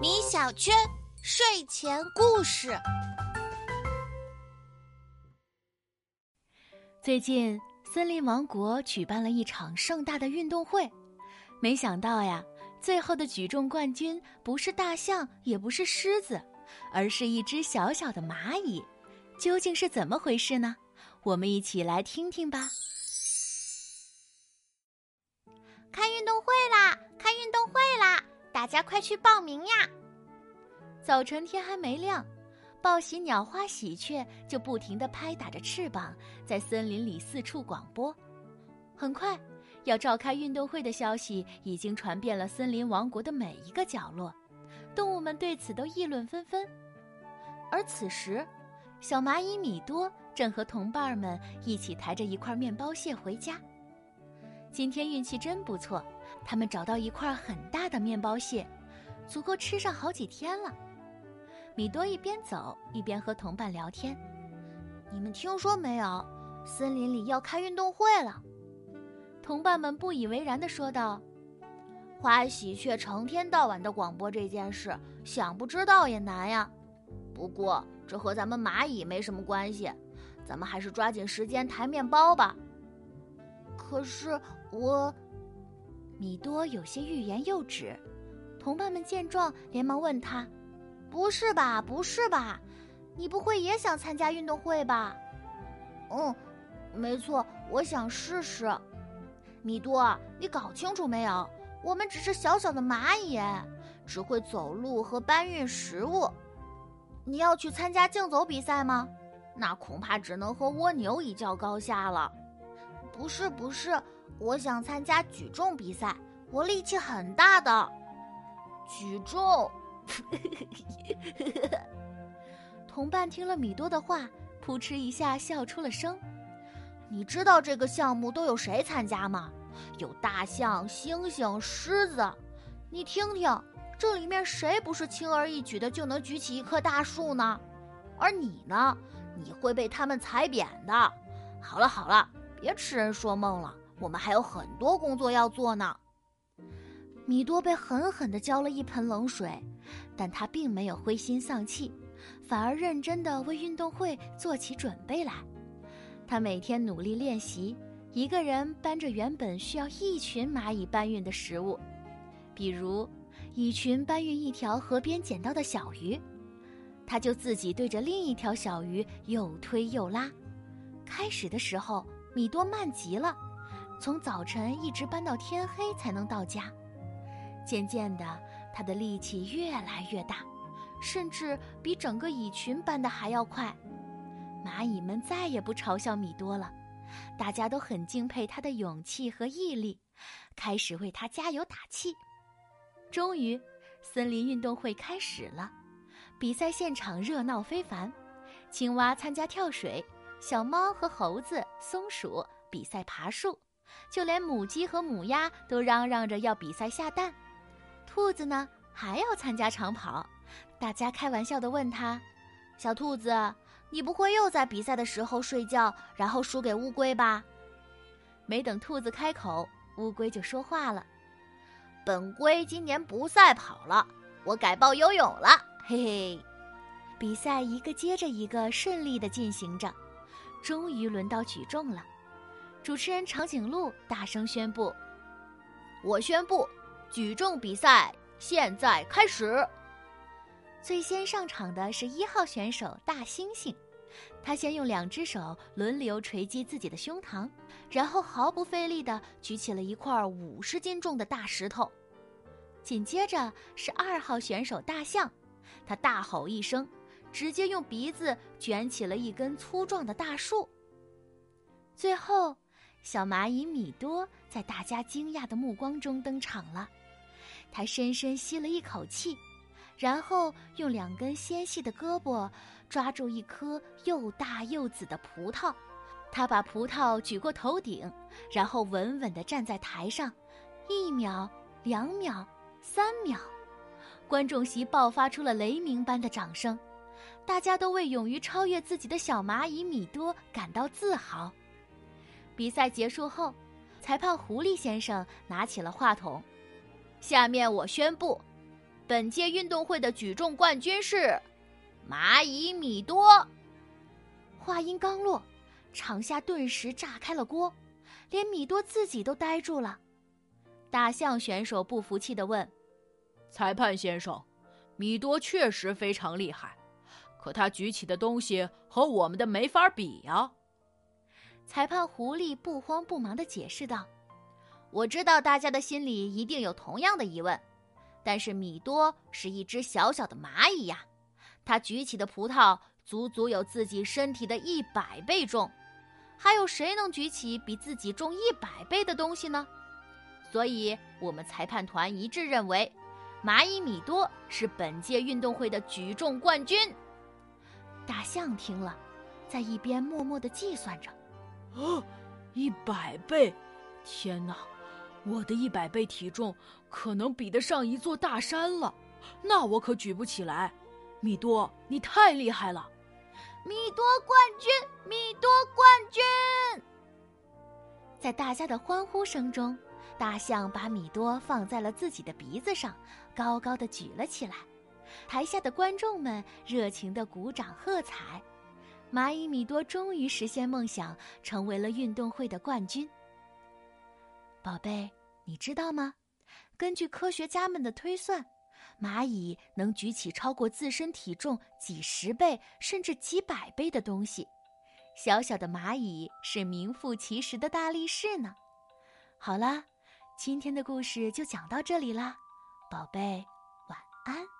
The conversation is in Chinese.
米小圈睡前故事。最近，森林王国举办了一场盛大的运动会，没想到呀，最后的举重冠军不是大象，也不是狮子，而是一只小小的蚂蚁。究竟是怎么回事呢？我们一起来听听吧。开运动会啦！开运动会啦！大家快去报名呀！早晨天还没亮，报喜鸟花喜鹊就不停地拍打着翅膀，在森林里四处广播。很快，要召开运动会的消息已经传遍了森林王国的每一个角落，动物们对此都议论纷纷。而此时，小蚂蚁米多正和同伴们一起抬着一块面包屑回家。今天运气真不错，他们找到一块很大的面包屑，足够吃上好几天了。米多一边走一边和同伴聊天：“你们听说没有？森林里要开运动会了。”同伴们不以为然地说道：“花喜鹊成天到晚的广播这件事，想不知道也难呀。不过……”这和咱们蚂蚁没什么关系，咱们还是抓紧时间抬面包吧。可是我，米多有些欲言又止。同伴们见状，连忙问他：“不是吧？不是吧？你不会也想参加运动会吧？”“嗯，没错，我想试试。”米多，你搞清楚没有？我们只是小小的蚂蚁，只会走路和搬运食物。你要去参加竞走比赛吗？那恐怕只能和蜗牛一较高下了。不是不是，我想参加举重比赛，我力气很大的。举重，同伴听了米多的话，扑哧一下笑出了声。你知道这个项目都有谁参加吗？有大象、猩猩、狮子。你听听。这里面谁不是轻而易举的就能举起一棵大树呢？而你呢？你会被他们踩扁的。好了好了，别痴人说梦了，我们还有很多工作要做呢。米多被狠狠地浇了一盆冷水，但他并没有灰心丧气，反而认真地为运动会做起准备来。他每天努力练习，一个人搬着原本需要一群蚂蚁搬运的食物，比如。蚁群搬运一条河边捡到的小鱼，他就自己对着另一条小鱼又推又拉。开始的时候，米多慢极了，从早晨一直搬到天黑才能到家。渐渐的，他的力气越来越大，甚至比整个蚁群搬的还要快。蚂蚁们再也不嘲笑米多了，大家都很敬佩他的勇气和毅力，开始为他加油打气。终于，森林运动会开始了。比赛现场热闹非凡，青蛙参加跳水，小猫和猴子、松鼠比赛爬树，就连母鸡和母鸭都嚷嚷着要比赛下蛋。兔子呢，还要参加长跑。大家开玩笑地问他：“小兔子，你不会又在比赛的时候睡觉，然后输给乌龟吧？”没等兔子开口，乌龟就说话了。本龟今年不赛跑了，我改报游泳了，嘿嘿。比赛一个接着一个顺利的进行着，终于轮到举重了。主持人长颈鹿大声宣布：“我宣布，举重比赛现在开始。”最先上场的是一号选手大猩猩，他先用两只手轮流锤击自己的胸膛，然后毫不费力地举起了一块五十斤重的大石头。紧接着是二号选手大象，他大吼一声，直接用鼻子卷起了一根粗壮的大树。最后，小蚂蚁米多在大家惊讶的目光中登场了。他深深吸了一口气，然后用两根纤细的胳膊抓住一颗又大又紫的葡萄。他把葡萄举过头顶，然后稳稳地站在台上，一秒，两秒。三秒，观众席爆发出了雷鸣般的掌声，大家都为勇于超越自己的小蚂蚁米多感到自豪。比赛结束后，裁判狐狸先生拿起了话筒：“下面我宣布，本届运动会的举重冠军是蚂蚁米多。话音刚落，场下顿时炸开了锅，连米多自己都呆住了。大象选手不服气的问：“裁判先生，米多确实非常厉害，可他举起的东西和我们的没法比呀。”裁判狐狸不慌不忙的解释道。我知道大家的心里一定有同样的疑问，但是米多是一只小小的蚂蚁呀，他举起的葡萄足足有自己身体的一百倍重，还有谁能举起比自己重一百倍的东西呢？所以，我们裁判团一致认为，蚂蚁米多是本届运动会的举重冠军。大象听了，在一边默默的计算着：“哦，一百倍！天哪！”我的一百倍体重可能比得上一座大山了，那我可举不起来。米多，你太厉害了！米多冠军，米多冠军！在大家的欢呼声中，大象把米多放在了自己的鼻子上，高高的举了起来。台下的观众们热情的鼓掌喝彩。蚂蚁米多终于实现梦想，成为了运动会的冠军。宝贝，你知道吗？根据科学家们的推算，蚂蚁能举起超过自身体重几十倍甚至几百倍的东西。小小的蚂蚁是名副其实的大力士呢。好啦，今天的故事就讲到这里啦，宝贝，晚安。